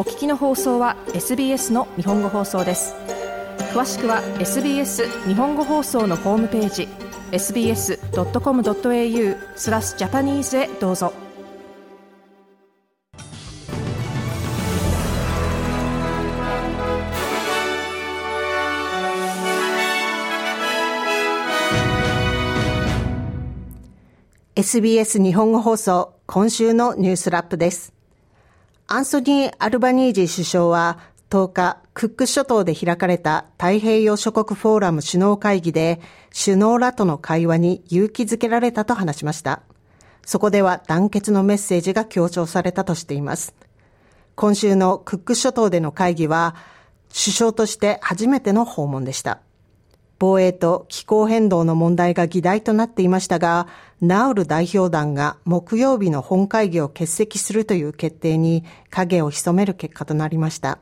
お聞きの放送は SBS の日本語放送です詳しくは SBS 日本語放送のホームページ sbs.com.au スラスジャパニーズへどうぞ SBS 日本語放送、今週のニュースラップです。アンソニー・アルバニージー首相は10日、クック諸島で開かれた太平洋諸国フォーラム首脳会議で、首脳らとの会話に勇気づけられたと話しました。そこでは団結のメッセージが強調されたとしています。今週のクック諸島での会議は、首相として初めての訪問でした。防衛と気候変動の問題が議題となっていましたが、ナウル代表団が木曜日の本会議を欠席するという決定に影を潜める結果となりました。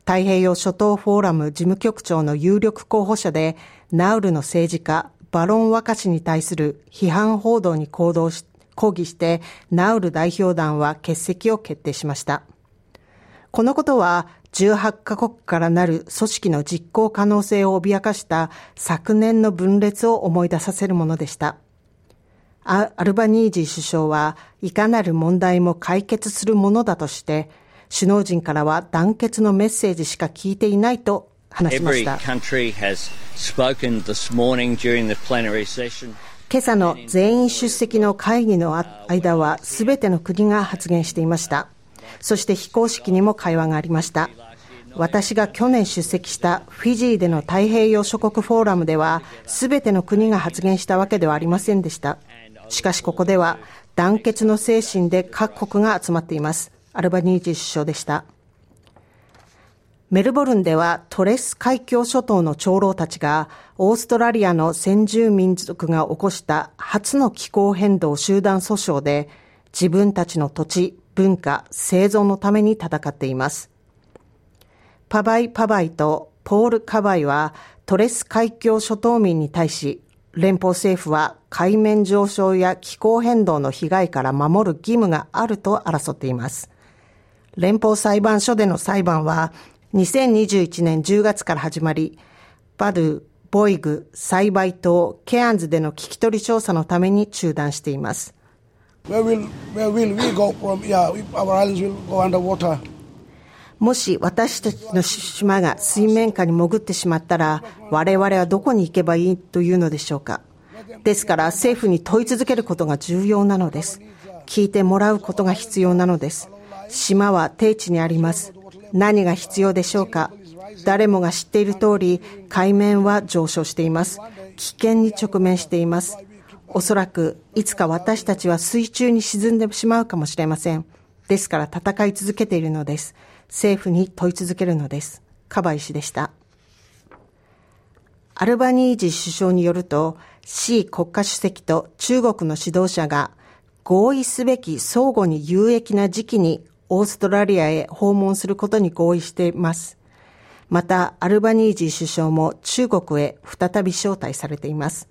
太平洋諸島フォーラム事務局長の有力候補者で、ナウルの政治家、バロン・ワカ氏に対する批判報道に行動し、抗議して、ナウル代表団は欠席を決定しました。このことは、18カ国からなる組織の実行可能性を脅かした昨年の分裂を思い出させるものでした。アルバニージー首相はいかなる問題も解決するものだとして、首脳陣からは団結のメッセージしか聞いていないと話しました。今朝の全員出席の会議の間はすべての国が発言していました。そして非公式にも会話がありました。私が去年出席したフィジーでの太平洋諸国フォーラムでは、すべての国が発言したわけではありませんでした。しかしここでは、団結の精神で各国が集まっています。アルバニージー首相でした。メルボルンではトレス海峡諸島の長老たちがオーストラリアの先住民族が起こした初の気候変動集団訴訟で自分たちの土地、文化、生存のために戦っています。パバイ・パバイとポール・カバイはトレス海峡諸島民に対し、連邦政府は海面上昇や気候変動の被害から守る義務があると争っています。連邦裁判所での裁判は2021年10月から始まり、バドゥ、ボイグ、栽培島、ケアンズでの聞き取り調査のために中断しています。もし私たちの島が水面下に潜ってしまったら、我々はどこに行けばいいというのでしょうか？ですから政府に問い続けることが重要なのです。聞いてもらうことが必要なのです。島は低地にあります。何が必要でしょうか？誰もが知っている通り、海面は上昇しています。危険に直面しています。おそらくいつか私たちは水中に沈んでしまうかもしれません。ですから戦い続けているのです。政府に問い続けるのです。カバイ氏でした。アルバニージ首相によると、C 国家主席と中国の指導者が合意すべき相互に有益な時期にオーストラリアへ訪問することに合意しています。また、アルバニージー首相も中国へ再び招待されています。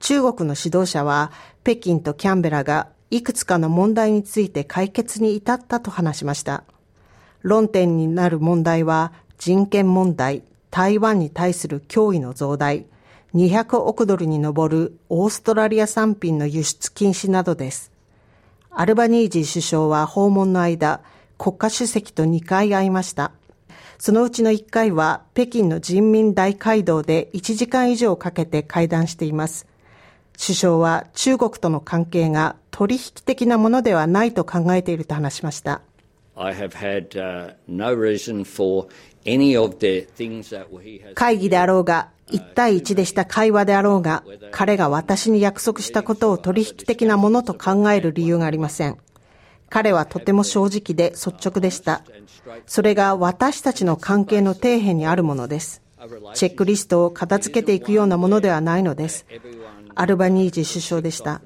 中国の指導者は北京とキャンベラがいくつかの問題について解決に至ったと話しました。論点になる問題は人権問題、台湾に対する脅威の増大、200億ドルに上るオーストラリア産品の輸出禁止などです。アルバニージー首相は訪問の間、国家主席と2回会いました。そのうちの1回は北京の人民大会堂で1時間以上かけて会談しています。首相は中国との関係が取引的なものではないと考えていると話しました。会議であろうが、1対1でした会話であろうが、彼が私に約束したことを取引的なものと考える理由がありません。彼はとても正直で率直でした。それが私たちの関係の底辺にあるものです。チェックリストを片付けていくようなものではないのです。アルバニージ首相でした。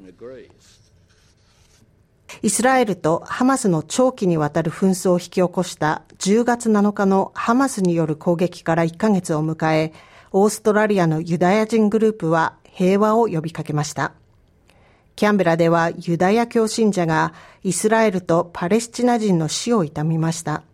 イスラエルとハマスの長期にわたる紛争を引き起こした10月7日のハマスによる攻撃から1ヶ月を迎え、オーストラリアのユダヤ人グループは平和を呼びかけました。キャンベラではユダヤ教信者がイスラエルとパレスチナ人の死を悼みました。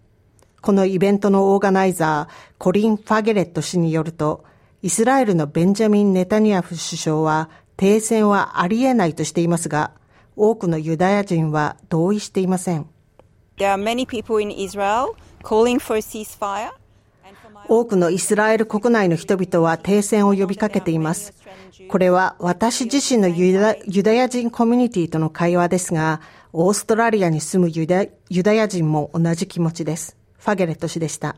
このイベントのオーガナイザー、コリン・ファゲレット氏によると、イスラエルのベンジャミン・ネタニヤフ首相は、停戦はありえないとしていますが、多くのユダヤ人は同意していません。多くのイスラエル国内の人々は停戦を呼びかけています。これは私自身のユダユダヤ人コミュニティとの会話ですが、オーストラリアに住むユダユダヤ人も同じ気持ちです。ファゲレット氏でした。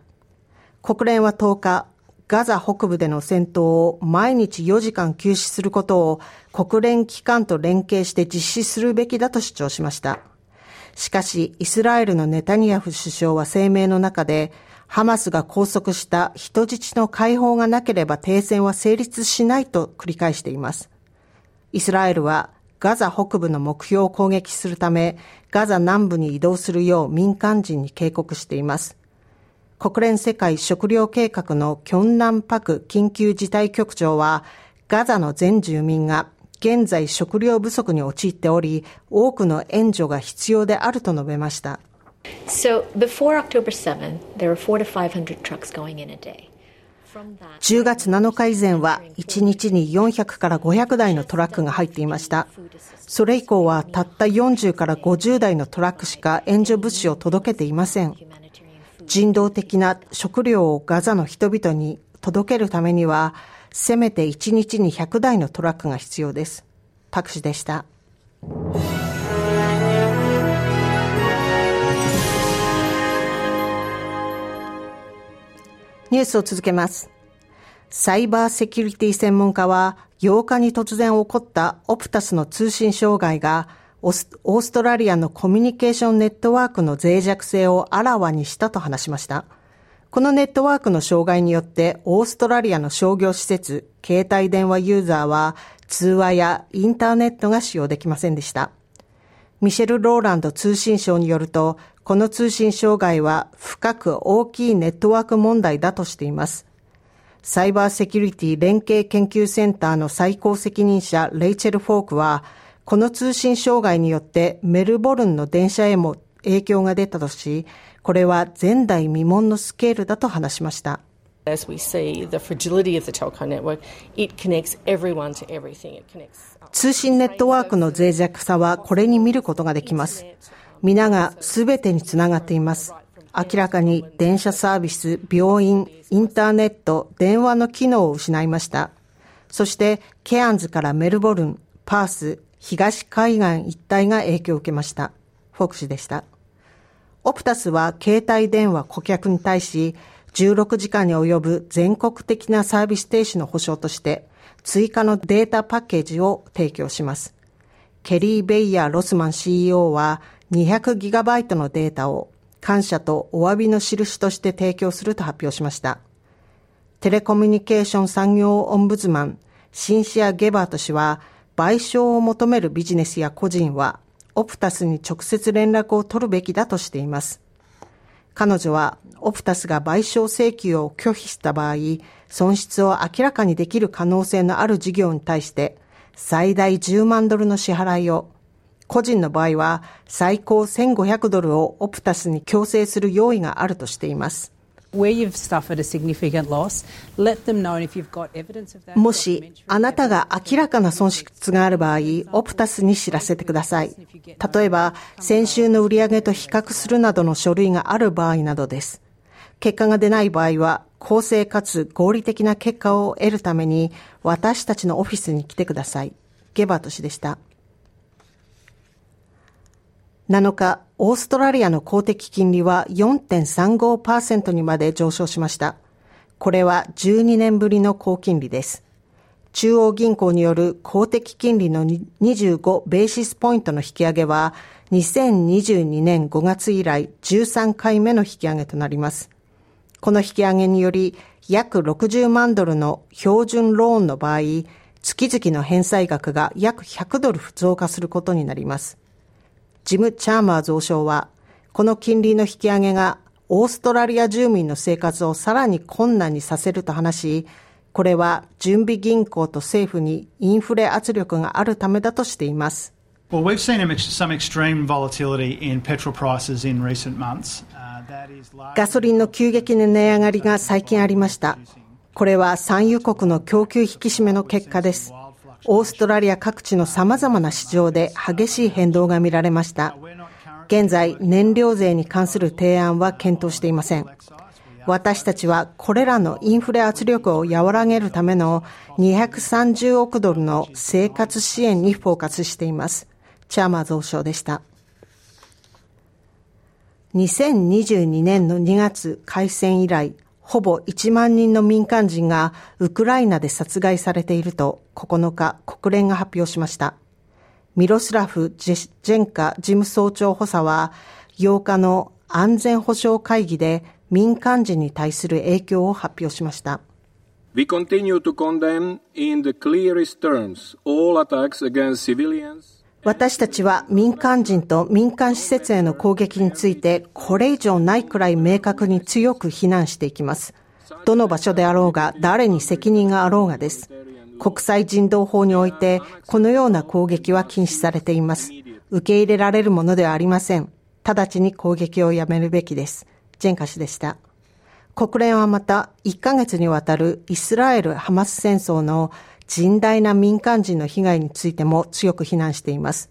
国連は10日、ガザ北部での戦闘を毎日4時間休止することを国連機関と連携して実施するべきだと主張しました。しかし、イスラエルのネタニヤフ首相は声明の中で、ハマスが拘束した人質の解放がなければ停戦は成立しないと繰り返しています。イスラエルはガザ北部の目標を攻撃するため、ガザ南部に移動するよう民間人に警告しています。国連世界食糧計画のキョンナンパク緊急事態局長は、ガザの全住民が現在食料不足に陥っており、多くの援助が必要であると述べました。So, before October 7th, there were 4 to 500 trucks going in a day. 10月7日以前は1日に400から500台のトラックが入っていました。それ以降はたった40から50台のトラックしか援助物資を届けていません。人道的な食料をガザの人々に届けるためには、せめて1日に100台のトラックが必要です。パクシでした。ニュースを続けます。サイバーセキュリティ専門家は8日に突然起こったオプタスの通信障害がオーストラリアのコミュニケーションネットワークの脆弱性をあらわにしたと話しました。このネットワークの障害によってオーストラリアの商業施設、携帯電話ユーザーは通話やインターネットが使用できませんでした。ミシェル・ローランド通信省によると、この通信障害は深く大きいネットワーク問題だとしています。サイバーセキュリティ連携研究センターの最高責任者レイチェル・フォークは、この通信障害によってメルボルンの電車へも影響が出たとし、これは前代未聞のスケールだと話しました。As we see the fragility of the telco network, it connects everyone to everything. It connects 通信ネットワークの脆弱さはこれに見ることができます。皆がすべてにつながっています。明らかに電車サービス、病院、インターネット、電話の機能を失いました。そして、ケアンズからメルボルン、パース、東海岸一帯が影響を受けました。フォクシでした。オプタスは携帯電話顧客に対し、16時間に及ぶ全国的なサービス停止の保証として、追加のデータパッケージを提供します。ケリー・ベイヤー・ロスマン CEO は 200GB のデータを感謝とお詫びの印として提供すると発表しました。テレコミュニケーション産業オンブズマン、シンシア・ゲバート氏は賠償を求めるビジネスや個人は、オプタスに直接連絡を取るべきだとしています。彼女は、オプタスが賠償請求を拒否した場合、損失を明らかにできる可能性のある事業に対して、最大10万ドルの支払いを、個人の場合は最高1500ドルをオプタスに強制する用意があるとしています。もしあなたが明らかな損失がある場合、オプタスに知らせてください。例えば、先週の売上と比較するなどの書類がある場合などです。結果が出ない場合は、公正かつ合理的な結果を得るために、私たちのオフィスに来てください。ゲバート氏でした。7日、オーストラリアの公的金利は4.35%にまで上昇しました。これは12年ぶりの高金利です。中央銀行による公的金利の25ベーシスポイントの引き上げは2022年5月以来13回目の引き上げとなります。この引き上げにより約60万ドルの標準ローンの場合、月々の返済額が約100ドル増加することになります。ジム・チャーマー増相は、この金利の引き上げがオーストラリア住民の生活をさらに困難にさせると話し、これは準備銀行と政府にインフレ圧力があるためだとしています。Well, we've seen some extreme volatility in petrol prices in recent months. ガソリンの急激な値上がりが最近ありました。これは産油国の供給引き締めの結果です。オーストラリア各地の様々な市場で激しい変動が見られました。現在、燃料税に関する提案は検討していません。私たちはこれらのインフレ圧力を和らげるための230億ドルの生活支援にフォーカスしています。チャーマー増相でした。2022年の2月開戦以来、ほぼ1万人の民間人がウクライナで殺害されていると9日国連が発表しました。ミロスラフ・ジェンカ事務総長補佐は8日の安全保障会議で民間人に対する影響を発表しました。We continue to condemn in the clearest terms all attacks against civilians 私たちは民間人と民間施設への攻撃についてこれ以上ないくらい明確に強く非難していきます。どの場所であろうが誰に責任があろうがです。国際人道法においてこのような攻撃は禁止されています。受け入れられるものではありません。直ちに攻撃をやめるべきです。ジェンカ氏でした。国連はまた1ヶ月にわたるイスラエル・ハマス戦争の甚大な民間人の被害についても強く非難しています。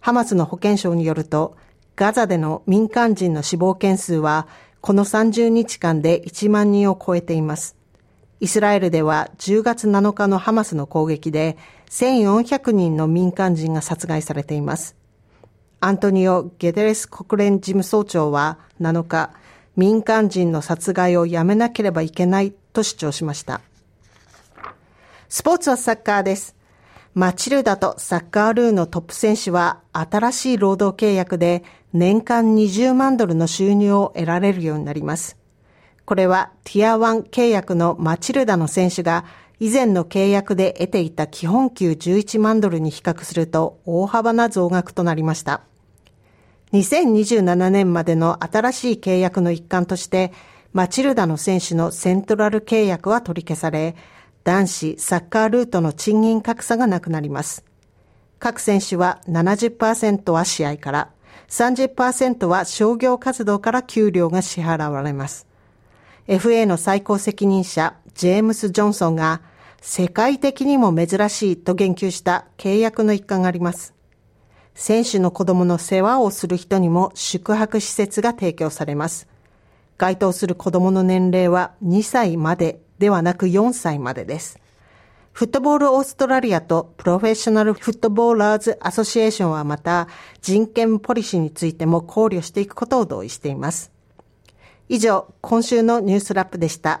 ハマスの保健省によると、ガザでの民間人の死亡件数は、この30日間で1万人を超えています。イスラエルでは10月7日のハマスの攻撃で1400人の民間人が殺害されています。アントニオ・ゲデレス国連事務総長は7日、民間人の殺害をやめなければいけないと主張しました。スポーツはサッカーです。マチルダとサッカールーのトップ選手は新しい労働契約で年間20万ドルの収入を得られるようになります。これはティア1契約のマチルダの選手が以前の契約で得ていた基本給11万ドルに比較すると大幅な増額となりました。2027年までの新しい契約の一環としてマチルダの選手のセントラル契約は取り消され、男子サッカールートの賃金格差がなくなります。各選手は70%は試合から、30%は商業活動から給料が支払われます。FA の最高責任者、ジェームス・ジョンソンが、世界的にも珍しいと言及した契約の一環があります。選手の子供の世話をする人にも宿泊施設が提供されます。該当する子供の年齢は2歳までではなく4歳までです。フットボールオーストラリアとプロフェッショナルフットボーラーズアソシエーションはまた人権ポリシーについても考慮していくことを同意しています。以上、今週のニュースラップでした。